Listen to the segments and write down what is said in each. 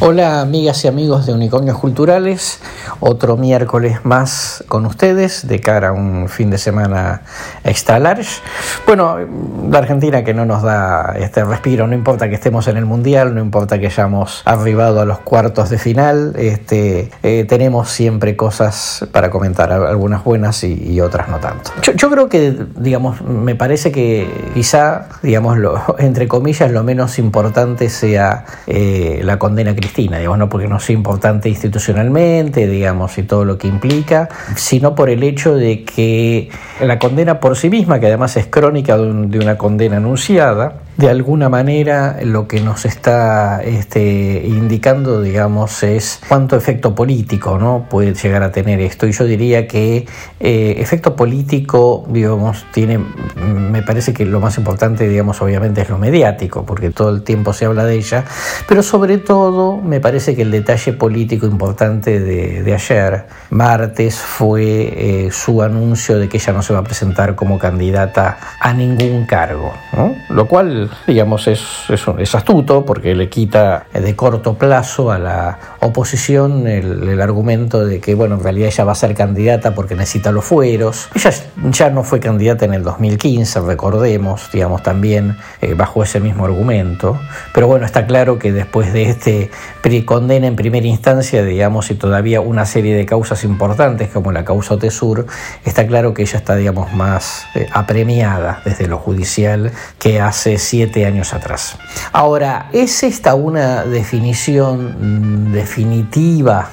Hola amigas y amigos de Unicornios Culturales, otro miércoles más con ustedes de cara a un fin de semana extra large. Bueno, la Argentina que no nos da este respiro, no importa que estemos en el Mundial, no importa que hayamos arribado a los cuartos de final, este, eh, tenemos siempre cosas para comentar, algunas buenas y, otras no tanto. Yo, creo que, digamos, me parece que quizá, digamos, entre comillas, lo menos importante sea eh, la condena crítica Digamos, no porque no sea importante institucionalmente, digamos, y todo lo que implica, sino por el hecho de que la condena por sí misma, que además es crónica de una condena anunciada, de alguna manera lo que nos está este, indicando, digamos, es cuánto efecto político ¿no? puede llegar a tener esto. Y yo diría que eh, efecto político, digamos, tiene, me parece que lo más importante, digamos, obviamente es lo mediático, porque todo el tiempo se habla de ella, pero sobre todo me parece que el detalle político importante de, ayer, martes, fue eh, su anuncio de que ella no se va a presentar como candidata a ningún cargo, ¿no? lo cual digamos, es, es, astuto porque le quita de corto plazo a la oposición el, argumento de que, bueno, en realidad ella va a ser candidata porque necesita los fueros. Ella ya no fue candidata en el 2015, recordemos, digamos, también eh, bajo ese mismo argumento. Pero bueno, está claro que después de este condena en primera instancia, digamos, y todavía una serie de causas importantes como la causa Otesur, está claro que ella está, digamos, más eh, apremiada desde lo judicial que hace siete años atrás. Ahora, ¿es esta una definición mm, definitiva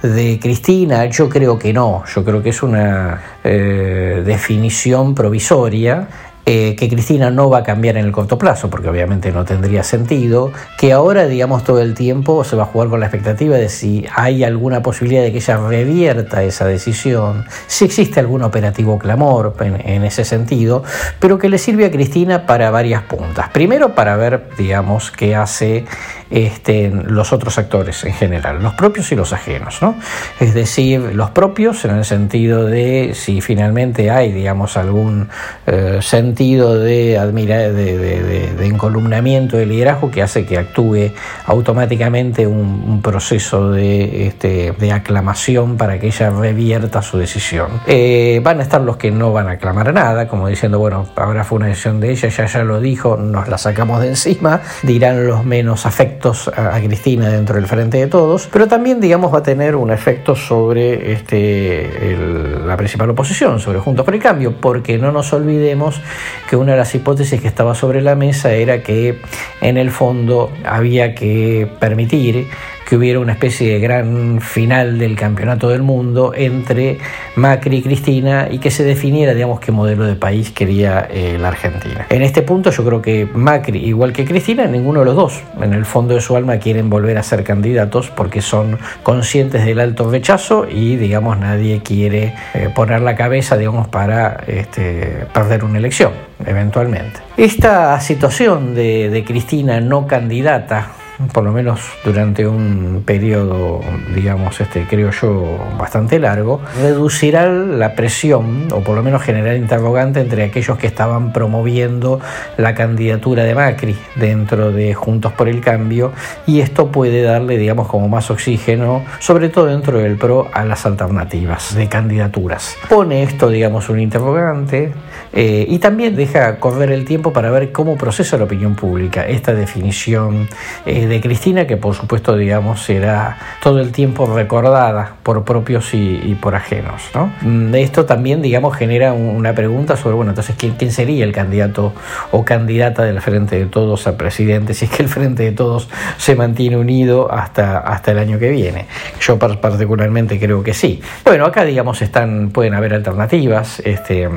de Cristina? Yo creo que no, yo creo que es una eh, definición provisoria eh, que Cristina no va a cambiar en el corto plazo, porque obviamente no tendría sentido, que ahora, digamos, todo el tiempo se va a jugar con la expectativa de si hay alguna posibilidad de que ella revierta esa decisión, si existe algún operativo clamor en, ese sentido, pero que le sirve a Cristina para varias puntas. Primero, para ver, digamos, qué hace este, los otros actores en general, los propios y los ajenos, ¿no? Es decir, los propios en el sentido de si finalmente hay, digamos, algún eh, sentido de, de, de, encolumnamiento de liderazgo que hace que actúe automáticamente un, proceso de, este, de aclamación para que ella revierta su decisión. Eh, van a estar los que no van a aclamar nada, como diciendo, bueno, ahora fue una decisión de ella, ella ya lo dijo, nos la sacamos de encima, dirán los menos afectos a, Cristina dentro del frente de todos, pero también, digamos, va a tener un efecto sobre este, la principal oposición, sobre Juntos por el Cambio, porque no nos olvidemos que una de las hipótesis que estaba sobre la mesa era que en el fondo había que permitir que hubiera una especie de gran final del campeonato del mundo entre Macri y Cristina y que se definiera, digamos, qué modelo de país quería eh, la Argentina. En este punto yo creo que Macri, igual que Cristina, ninguno de los dos, en el fondo de su alma quieren volver a ser candidatos porque son conscientes del alto rechazo y, digamos, nadie quiere eh, poner la cabeza, digamos, para este, perder una elección, eventualmente. Esta situación de, de Cristina no candidata por lo menos durante un periodo, digamos, este, creo yo, bastante largo, reducirá la presión, o por lo menos generar interrogante entre aquellos que estaban promoviendo la candidatura de Macri dentro de Juntos por el Cambio, y esto puede darle, digamos, como más oxígeno, sobre todo dentro del PRO, a las alternativas de candidaturas. Pone esto, digamos, un interrogante, eh, y también deja correr el tiempo para ver cómo procesa la opinión pública esta definición. Eh, de Cristina, que por supuesto, digamos, será todo el tiempo recordada por propios y, por ajenos. ¿no? Mm, esto también, digamos, genera una pregunta sobre, bueno, entonces, ¿quién, ¿quién sería el candidato o candidata del Frente de Todos a presidente? Si es que el Frente de Todos se mantiene unido hasta, hasta el año que viene. Yo particularmente creo que sí. Bueno, acá, digamos, están, pueden haber alternativas, este,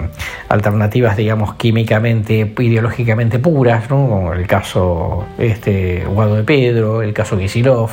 alternativas, digamos, químicamente, ideológicamente puras, ¿no? como el caso este, Guado de El caso Kisilov,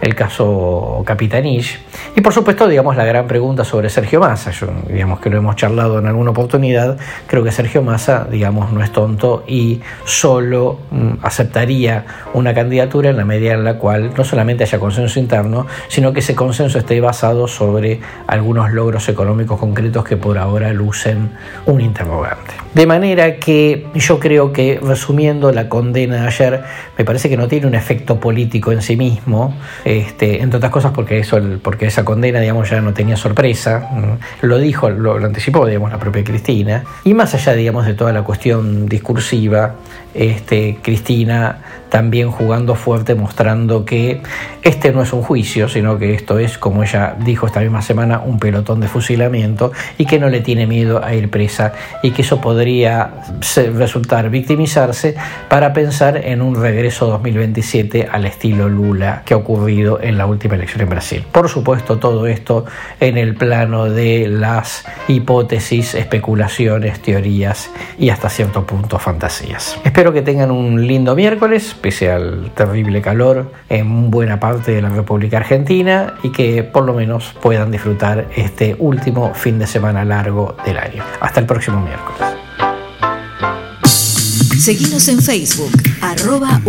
el caso Capitanich y por supuesto, digamos, la gran pregunta sobre Sergio Massa. Yo, digamos que lo hemos charlado en alguna oportunidad, creo que Sergio Massa, digamos, no es tonto y solo mm, aceptaría una candidatura en la medida en la cual no solamente haya consenso interno, sino que ese consenso esté basado sobre algunos logros económicos concretos que por ahora lucen un interrogante. De manera que yo creo que, resumiendo la condena de ayer, me parece que no tiene un efecto efecto político en sí mismo, este, entre otras cosas porque, eso, porque esa condena digamos, ya no tenía sorpresa, lo dijo, lo, anticipó digamos, la propia Cristina, y más allá digamos, de toda la cuestión discursiva, este, Cristina también jugando fuerte, mostrando que este no es un juicio, sino que esto es, como ella dijo esta misma semana, un pelotón de fusilamiento y que no le tiene miedo a ir presa y que eso podría resultar victimizarse para pensar en un regreso 2027 al estilo Lula que ha ocurrido en la última elección en Brasil. Por supuesto, todo esto en el plano de las hipótesis, especulaciones, teorías y hasta cierto punto fantasías. Espero que tengan un lindo miércoles pese al terrible calor en buena parte de la República Argentina y que por lo menos puedan disfrutar este último fin de semana largo del año. Hasta el próximo miércoles. Seguimos en Facebook, arroba.